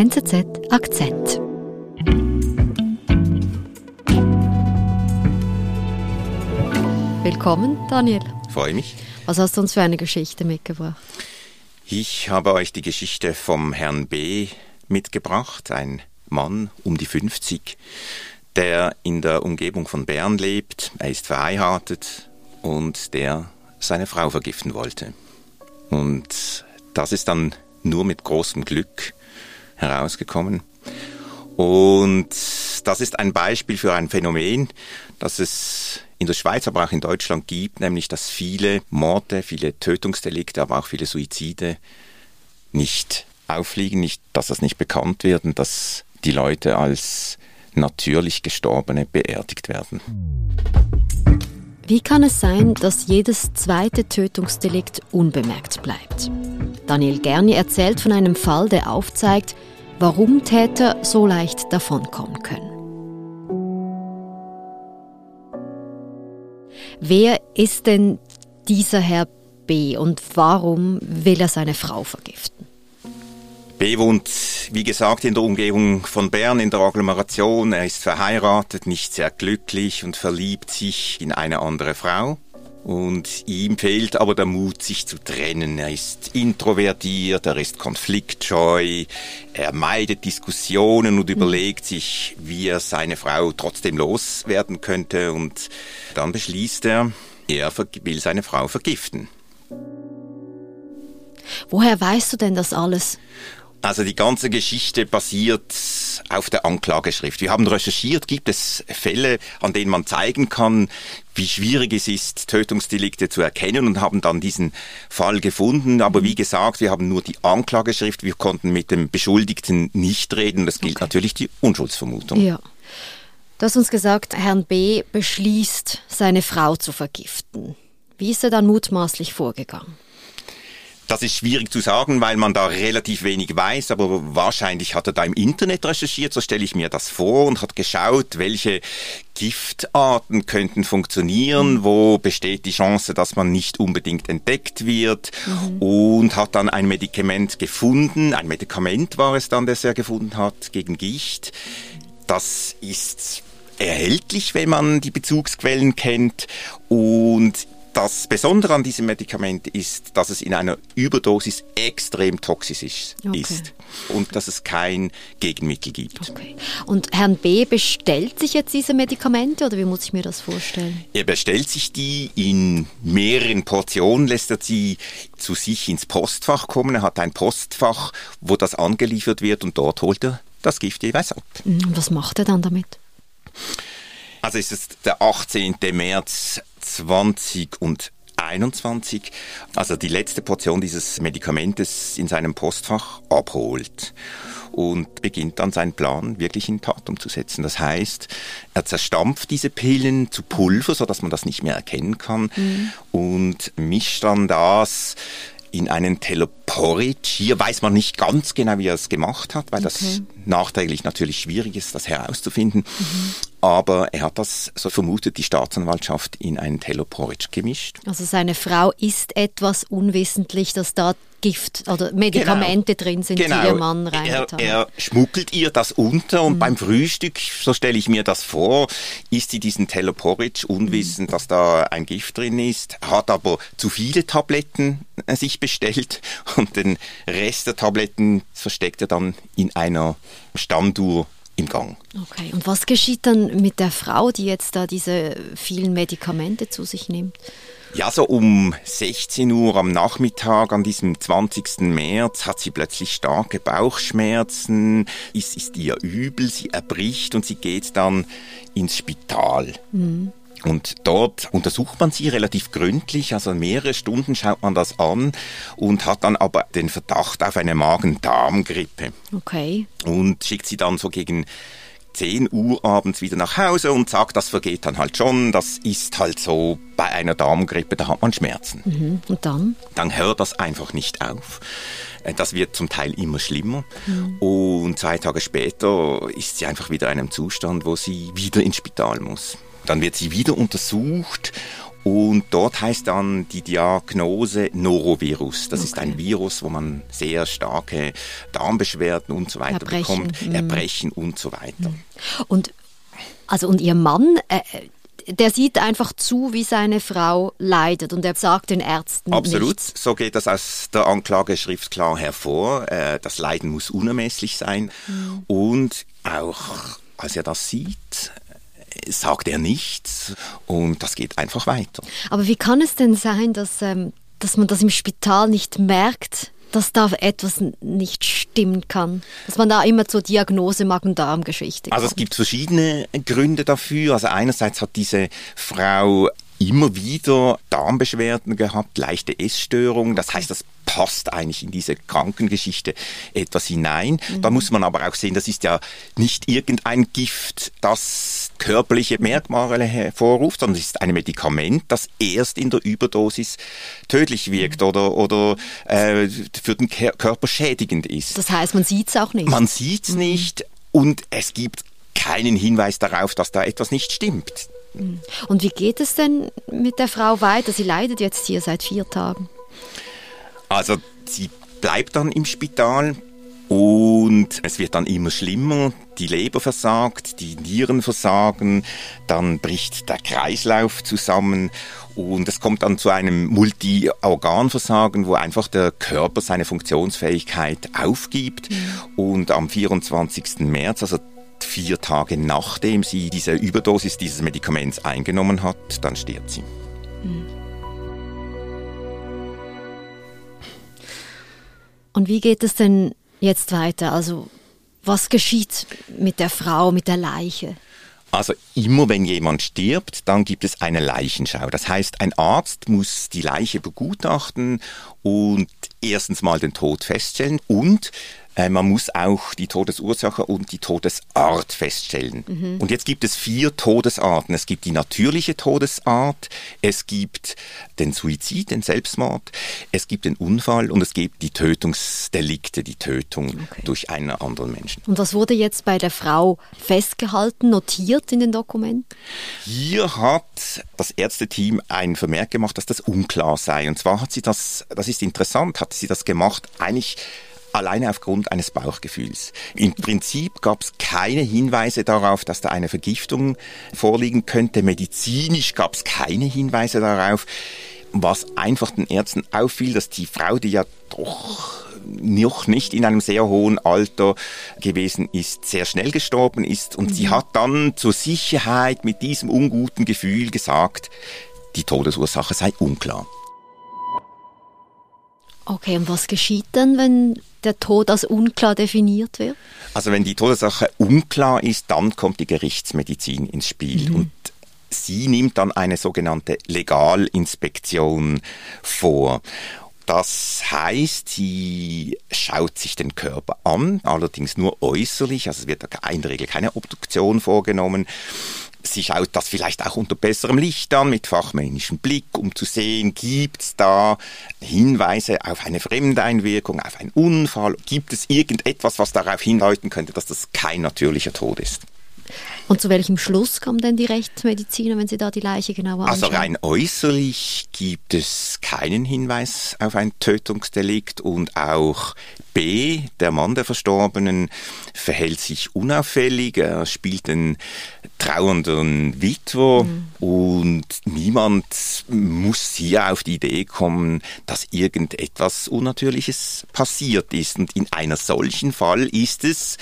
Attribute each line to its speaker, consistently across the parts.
Speaker 1: NZZ Akzent. Willkommen, Daniel.
Speaker 2: Freue mich.
Speaker 1: Was hast du uns für eine Geschichte mitgebracht?
Speaker 2: Ich habe euch die Geschichte vom Herrn B. mitgebracht, ein Mann um die 50, der in der Umgebung von Bern lebt. Er ist verheiratet und der seine Frau vergiften wollte. Und das ist dann nur mit großem Glück herausgekommen. Und das ist ein Beispiel für ein Phänomen, das es in der Schweiz, aber auch in Deutschland gibt, nämlich dass viele Morde, viele Tötungsdelikte, aber auch viele Suizide nicht auffliegen, nicht, dass das nicht bekannt wird und dass die Leute als natürlich Gestorbene beerdigt werden.
Speaker 1: Wie kann es sein, dass jedes zweite Tötungsdelikt unbemerkt bleibt? Daniel Gerni erzählt von einem Fall, der aufzeigt, warum Täter so leicht davonkommen können. Wer ist denn dieser Herr B und warum will er seine Frau vergiften?
Speaker 2: B wohnt, wie gesagt, in der Umgebung von Bern, in der Agglomeration. Er ist verheiratet, nicht sehr glücklich und verliebt sich in eine andere Frau. Und ihm fehlt aber der Mut, sich zu trennen. Er ist introvertiert, er ist konfliktscheu, er meidet Diskussionen und überlegt sich, wie er seine Frau trotzdem loswerden könnte. Und dann beschließt er, er will seine Frau vergiften.
Speaker 1: Woher weißt du denn das alles?
Speaker 2: Also die ganze Geschichte basiert auf der Anklageschrift. Wir haben recherchiert, gibt es Fälle, an denen man zeigen kann, wie schwierig es ist, Tötungsdelikte zu erkennen und haben dann diesen Fall gefunden. Aber wie gesagt, wir haben nur die Anklageschrift, wir konnten mit dem Beschuldigten nicht reden. Das gilt okay. natürlich die Unschuldsvermutung.
Speaker 1: Ja. Du hast uns gesagt, Herrn B. beschließt, seine Frau zu vergiften. Wie ist er dann mutmaßlich vorgegangen?
Speaker 2: Das ist schwierig zu sagen, weil man da relativ wenig weiß, aber wahrscheinlich hat er da im Internet recherchiert, so stelle ich mir das vor, und hat geschaut, welche Giftarten könnten funktionieren, mhm. wo besteht die Chance, dass man nicht unbedingt entdeckt wird mhm. und hat dann ein Medikament gefunden, ein Medikament war es dann, das er gefunden hat gegen Gicht. Das ist erhältlich, wenn man die Bezugsquellen kennt und das Besondere an diesem Medikament ist, dass es in einer Überdosis extrem toxisch ist okay. und dass es kein Gegenmittel gibt.
Speaker 1: Okay. Und Herrn B. bestellt sich jetzt diese Medikamente oder wie muss ich mir das vorstellen?
Speaker 2: Er bestellt sich die in mehreren Portionen, lässt er sie zu sich ins Postfach kommen. Er hat ein Postfach, wo das angeliefert wird und dort holt er das Gift jeweils ab.
Speaker 1: Und was macht er dann damit?
Speaker 2: Also es ist der 18. März 2021, also die letzte Portion dieses Medikamentes in seinem Postfach abholt und beginnt dann seinen Plan wirklich in Tat umzusetzen. Das heißt, er zerstampft diese Pillen zu Pulver, sodass man das nicht mehr erkennen kann mhm. und mischt dann das in einen Teleporridge. Hier weiß man nicht ganz genau, wie er es gemacht hat, weil okay. das nachträglich natürlich schwierig ist, das herauszufinden. Mhm. Aber er hat das, so vermutet die Staatsanwaltschaft, in einen Teleporridge gemischt.
Speaker 1: Also seine Frau ist etwas unwissentlich, dass da Gift oder Medikamente genau. drin sind, genau. die ihr Mann rein
Speaker 2: er, er schmuggelt ihr das unter und mhm. beim Frühstück, so stelle ich mir das vor, isst sie diesen Teleporridge unwissend, mhm. dass da ein Gift drin ist, hat aber zu viele Tabletten sich bestellt und den Rest der Tabletten versteckt er dann in einer Stammduhr im Gang.
Speaker 1: Okay, und was geschieht dann mit der Frau, die jetzt da diese vielen Medikamente zu sich nimmt?
Speaker 2: Ja, so um 16 Uhr am Nachmittag an diesem 20. März hat sie plötzlich starke Bauchschmerzen, es ist ihr übel, sie erbricht und sie geht dann ins Spital. Mhm. Und dort untersucht man sie relativ gründlich, also mehrere Stunden schaut man das an und hat dann aber den Verdacht auf eine Magen-Darm-Grippe.
Speaker 1: Okay.
Speaker 2: Und schickt sie dann so gegen 10 Uhr abends wieder nach Hause und sagt, das vergeht dann halt schon, das ist halt so bei einer Darmgrippe, da hat man Schmerzen.
Speaker 1: Mhm. Und dann?
Speaker 2: Dann hört das einfach nicht auf. Äh, das wird zum Teil immer schlimmer. Mhm. Und zwei Tage später ist sie einfach wieder in einem Zustand, wo sie wieder ins Spital muss. Dann wird sie wieder untersucht Und dort heißt dann die Diagnose Norovirus. Das okay. ist ein Virus, wo man sehr starke Darmbeschwerden und so weiter Erbrechen. bekommt, mhm. Erbrechen und so weiter. Mhm.
Speaker 1: Und also und ihr Mann, äh, der sieht einfach zu, wie seine Frau leidet und er sagt den Ärzten
Speaker 2: Absolut,
Speaker 1: nichts.
Speaker 2: so geht das aus der Anklageschrift klar hervor. Äh, das Leiden muss unermesslich sein mhm. und auch als er das sieht, sagt er nichts und das geht einfach weiter.
Speaker 1: Aber wie kann es denn sein, dass, ähm, dass man das im Spital nicht merkt, dass da etwas nicht stimmen kann. Dass man da immer zur Diagnose Magen-Darm-Geschichte
Speaker 2: Also es gibt verschiedene Gründe dafür. Also einerseits hat diese Frau immer wieder Darmbeschwerden gehabt, leichte Essstörungen. Das heißt, das passt eigentlich in diese Krankengeschichte etwas hinein. Mhm. Da muss man aber auch sehen, das ist ja nicht irgendein Gift, das körperliche Merkmale hervorruft, sondern es ist ein Medikament, das erst in der Überdosis tödlich wirkt mhm. oder, oder äh, für den Körper schädigend ist.
Speaker 1: Das heißt, man sieht es auch nicht.
Speaker 2: Man sieht es mhm. nicht und es gibt keinen Hinweis darauf, dass da etwas nicht stimmt.
Speaker 1: Und wie geht es denn mit der Frau weiter? Sie leidet jetzt hier seit vier Tagen.
Speaker 2: Also sie bleibt dann im Spital und es wird dann immer schlimmer. Die Leber versagt, die Nieren versagen, dann bricht der Kreislauf zusammen und es kommt dann zu einem Multi-Organversagen, wo einfach der Körper seine Funktionsfähigkeit aufgibt. Mhm. Und am 24. März, also vier Tage nachdem sie diese Überdosis dieses Medikaments eingenommen hat, dann stirbt sie. Mhm.
Speaker 1: Und wie geht es denn jetzt weiter? Also was geschieht mit der Frau, mit der Leiche?
Speaker 2: Also immer wenn jemand stirbt, dann gibt es eine Leichenschau. Das heißt, ein Arzt muss die Leiche begutachten und erstens mal den Tod feststellen und äh, man muss auch die Todesursache und die Todesart feststellen. Mhm. Und jetzt gibt es vier Todesarten. Es gibt die natürliche Todesart, es gibt den Suizid, den Selbstmord, es gibt den Unfall und es gibt die Tötungsdelikte, die Tötung okay. durch einen anderen Menschen.
Speaker 1: Und was wurde jetzt bei der Frau festgehalten, notiert in den Dokumenten?
Speaker 2: Hier hat das Ärzteteam ein Vermerk gemacht, dass das unklar sei. Und zwar hat sie das, das ist interessant, hat sie das gemacht, eigentlich alleine aufgrund eines Bauchgefühls. Im Prinzip gab es keine Hinweise darauf, dass da eine Vergiftung vorliegen könnte. Medizinisch gab es keine Hinweise darauf. Was einfach den Ärzten auffiel, dass die Frau, die ja doch noch nicht in einem sehr hohen Alter gewesen ist, sehr schnell gestorben ist. Und mhm. sie hat dann zur Sicherheit mit diesem unguten Gefühl gesagt, die Todesursache sei unklar.
Speaker 1: Okay, und was geschieht dann, wenn der Tod als unklar definiert wird?
Speaker 2: Also wenn die Todesursache unklar ist, dann kommt die Gerichtsmedizin ins Spiel. Mhm. Und sie nimmt dann eine sogenannte Legalinspektion vor. Das heißt, sie schaut sich den Körper an, allerdings nur äußerlich, also es wird in der Regel keine Obduktion vorgenommen sie schaut das vielleicht auch unter besserem Licht an, mit fachmännischem Blick, um zu sehen, gibt es da Hinweise auf eine Fremdeinwirkung, auf einen Unfall? Gibt es irgendetwas, was darauf hindeuten könnte, dass das kein natürlicher Tod ist?
Speaker 1: Und zu welchem Schluss kommen denn die Rechtsmediziner, wenn sie da die Leiche genauer
Speaker 2: anschauen? Also rein äußerlich gibt es keinen Hinweis auf ein Tötungsdelikt und auch B, der Mann der Verstorbenen, verhält sich unauffällig, er spielt den trauernden Witwer mhm. und niemand muss hier auf die Idee kommen, dass irgendetwas Unnatürliches passiert ist. Und in einer solchen Fall ist es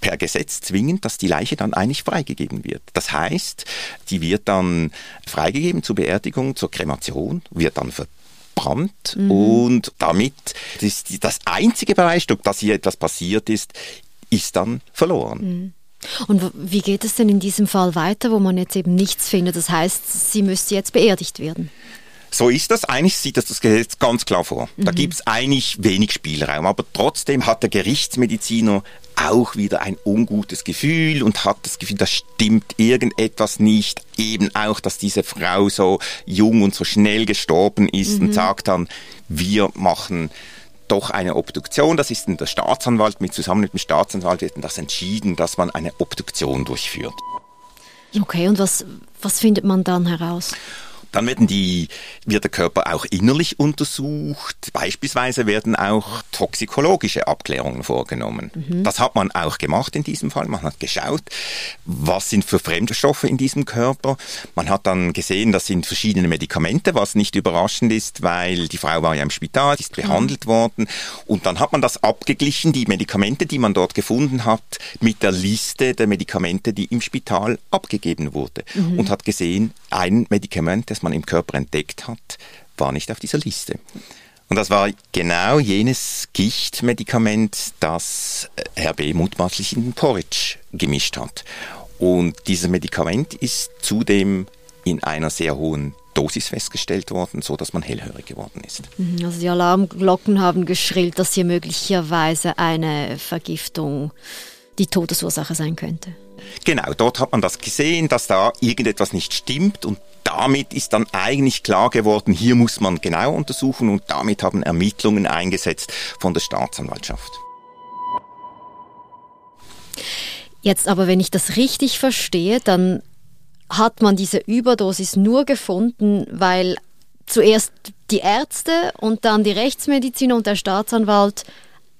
Speaker 2: per Gesetz zwingend, dass die Leiche dann eigentlich freigegeben wird. Das heißt, die wird dann freigegeben zur Beerdigung, zur Kremation, wird dann verbrannt mhm. und damit das, das einzige Beweisstück, dass hier etwas passiert ist, ist dann verloren.
Speaker 1: Mhm. Und wie geht es denn in diesem Fall weiter, wo man jetzt eben nichts findet? Das heißt, sie müsste jetzt beerdigt werden.
Speaker 2: So ist das. Eigentlich sieht das das Gesetz ganz klar vor. Mhm. Da gibt es eigentlich wenig Spielraum. Aber trotzdem hat der Gerichtsmediziner auch wieder ein ungutes Gefühl und hat das Gefühl, da stimmt irgendetwas nicht. Eben auch, dass diese Frau so jung und so schnell gestorben ist mhm. und sagt dann, wir machen doch eine Obduktion. Das ist der Staatsanwalt mit zusammen mit dem Staatsanwalt wird das entschieden, dass man eine Obduktion durchführt.
Speaker 1: Okay, und was, was findet man dann heraus?
Speaker 2: Dann werden die, wird der Körper auch innerlich untersucht. Beispielsweise werden auch toxikologische Abklärungen vorgenommen. Mhm. Das hat man auch gemacht in diesem Fall. Man hat geschaut, was sind für Fremdstoffe in diesem Körper. Man hat dann gesehen, das sind verschiedene Medikamente, was nicht überraschend ist, weil die Frau war ja im Spital, ist behandelt mhm. worden. Und dann hat man das abgeglichen, die Medikamente, die man dort gefunden hat, mit der Liste der Medikamente, die im Spital abgegeben wurde. Mhm. Und hat gesehen, ein Medikament, das man im Körper entdeckt hat, war nicht auf dieser Liste. Und das war genau jenes Gichtmedikament, das Herr B. mutmaßlich in den Porridge gemischt hat. Und dieses Medikament ist zudem in einer sehr hohen Dosis festgestellt worden, so dass man hellhörig geworden ist.
Speaker 1: Mhm, also die Alarmglocken haben geschrillt, dass hier möglicherweise eine Vergiftung die Todesursache sein könnte.
Speaker 2: Genau, dort hat man das gesehen, dass da irgendetwas nicht stimmt und damit ist dann eigentlich klar geworden, hier muss man genau untersuchen und damit haben Ermittlungen eingesetzt von der Staatsanwaltschaft.
Speaker 1: Jetzt aber, wenn ich das richtig verstehe, dann hat man diese Überdosis nur gefunden, weil zuerst die Ärzte und dann die Rechtsmediziner und der Staatsanwalt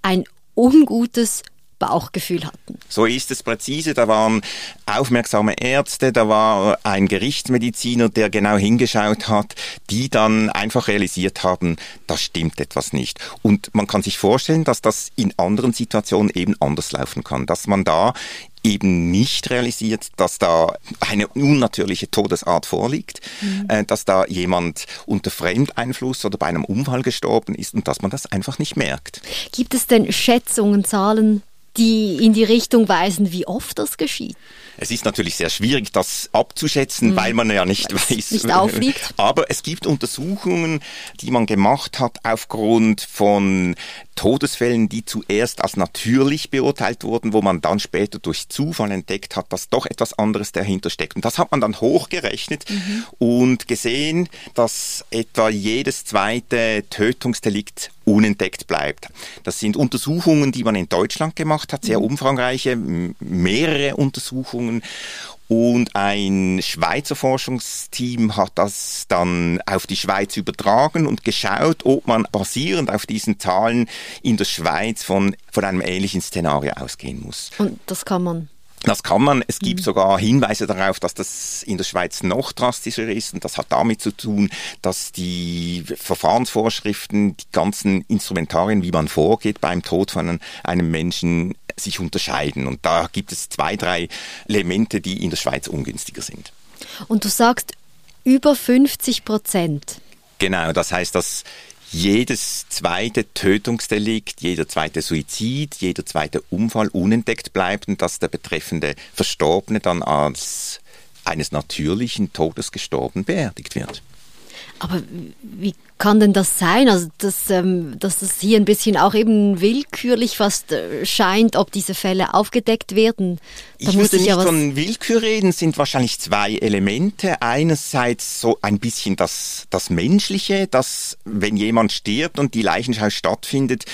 Speaker 1: ein ungutes Bauchgefühl hatten.
Speaker 2: So ist es präzise. Da waren aufmerksame Ärzte, da war ein Gerichtsmediziner, der genau hingeschaut hat, die dann einfach realisiert haben, da stimmt etwas nicht. Und man kann sich vorstellen, dass das in anderen Situationen eben anders laufen kann, dass man da eben nicht realisiert, dass da eine unnatürliche Todesart vorliegt, mhm. äh, dass da jemand unter Fremdeinfluss oder bei einem Unfall gestorben ist und dass man das einfach nicht merkt.
Speaker 1: Gibt es denn Schätzungen, Zahlen, die in die Richtung weisen, wie oft das geschieht?
Speaker 2: Es ist natürlich sehr schwierig, das abzuschätzen, mhm. weil man ja nicht Weil's weiß.
Speaker 1: Nicht aufliegt.
Speaker 2: Aber es gibt Untersuchungen, die man gemacht hat aufgrund von Todesfällen, die zuerst als natürlich beurteilt wurden, wo man dann später durch Zufall entdeckt hat, dass doch etwas anderes dahinter steckt. Und das hat man dann hochgerechnet mhm. und gesehen, dass etwa jedes zweite Tötungsdelikt unentdeckt bleibt. Das sind Untersuchungen, die man in Deutschland gemacht hat, sehr mhm. umfangreiche, mehrere Untersuchungen. Und ein Schweizer Forschungsteam hat das dann auf die Schweiz übertragen und geschaut, ob man basierend auf diesen Zahlen in der Schweiz von, von einem ähnlichen Szenario ausgehen muss.
Speaker 1: Und das kann man
Speaker 2: das kann man. Es gibt mhm. sogar Hinweise darauf, dass das in der Schweiz noch drastischer ist. Und das hat damit zu tun, dass die Verfahrensvorschriften, die ganzen Instrumentarien, wie man vorgeht beim Tod von einem Menschen, sich unterscheiden. Und da gibt es zwei, drei Elemente, die in der Schweiz ungünstiger sind.
Speaker 1: Und du sagst über 50 Prozent.
Speaker 2: Genau, das heißt, dass jedes zweite Tötungsdelikt, jeder zweite Suizid, jeder zweite Unfall unentdeckt bleibt und dass der betreffende Verstorbene dann als eines natürlichen Todes gestorben beerdigt wird.
Speaker 1: Aber wie kann denn das sein? Also, dass, ähm, dass das hier ein bisschen auch eben willkürlich fast äh, scheint, ob diese Fälle aufgedeckt werden.
Speaker 2: Da ich würde nicht ja von Willkür reden, sind wahrscheinlich zwei Elemente. Einerseits so ein bisschen das, das Menschliche, dass wenn jemand stirbt und die Leichenschau stattfindet,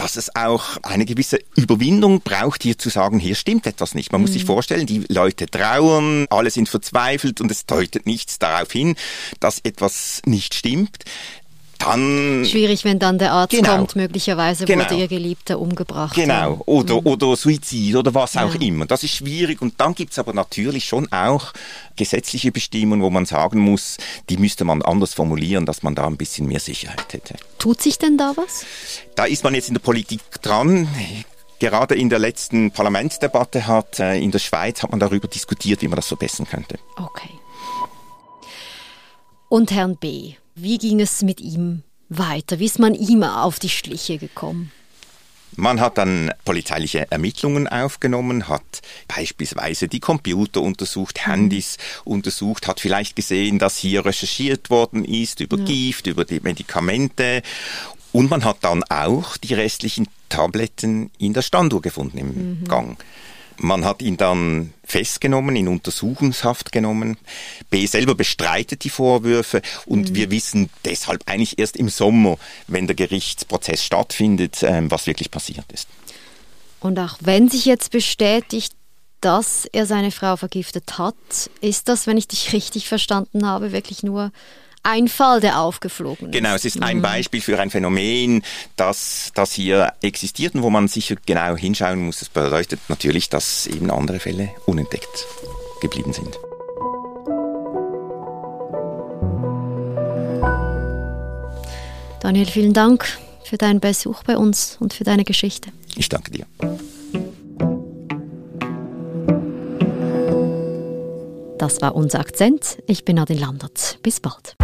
Speaker 2: dass es auch eine gewisse Überwindung braucht, hier zu sagen, hier stimmt etwas nicht. Man muss sich mhm. vorstellen, die Leute trauern, alle sind verzweifelt und es deutet nichts darauf hin, dass etwas nicht stimmt dann.
Speaker 1: Schwierig, wenn dann der Arzt genau, kommt, möglicherweise genau, wurde ihr Geliebter umgebracht.
Speaker 2: Genau, oder, mhm. oder Suizid oder was auch ja. immer. Das ist schwierig und dann gibt es aber natürlich schon auch gesetzliche Bestimmungen, wo man sagen muss, die müsste man anders formulieren, dass man da ein bisschen mehr Sicherheit hätte.
Speaker 1: Tut sich denn da was?
Speaker 2: Da ist man jetzt in der Politik dran. Gerade in der letzten Parlamentsdebatte hat äh, in der Schweiz hat man darüber diskutiert, wie man das verbessern könnte.
Speaker 1: Okay. Und Herrn B. Wie ging es mit ihm weiter? Wie ist man ihm auf die Schliche gekommen?
Speaker 2: Man hat dann polizeiliche Ermittlungen aufgenommen, hat beispielsweise die Computer untersucht, mhm. Handys untersucht, hat vielleicht gesehen, dass hier recherchiert worden ist über ja. Gift, über die Medikamente. Und man hat dann auch die restlichen Tabletten in der Standuhr gefunden im mhm. Gang. Man hat ihn dann festgenommen, in Untersuchungshaft genommen. B selber bestreitet die Vorwürfe und mhm. wir wissen deshalb eigentlich erst im Sommer, wenn der Gerichtsprozess stattfindet, ähm, was wirklich passiert ist.
Speaker 1: Und auch wenn sich jetzt bestätigt, dass er seine Frau vergiftet hat. Ist das, wenn ich dich richtig verstanden habe, wirklich nur ein Fall, der aufgeflogen ist.
Speaker 2: Genau, es ist ein mhm. Beispiel für ein Phänomen, das, das hier existiert und wo man sicher genau hinschauen muss. Das bedeutet natürlich, dass eben andere Fälle unentdeckt geblieben sind.
Speaker 1: Daniel, vielen Dank für deinen Besuch bei uns und für deine Geschichte.
Speaker 2: Ich danke dir.
Speaker 1: Das war unser Akzent. Ich bin Adin Landert. Bis bald.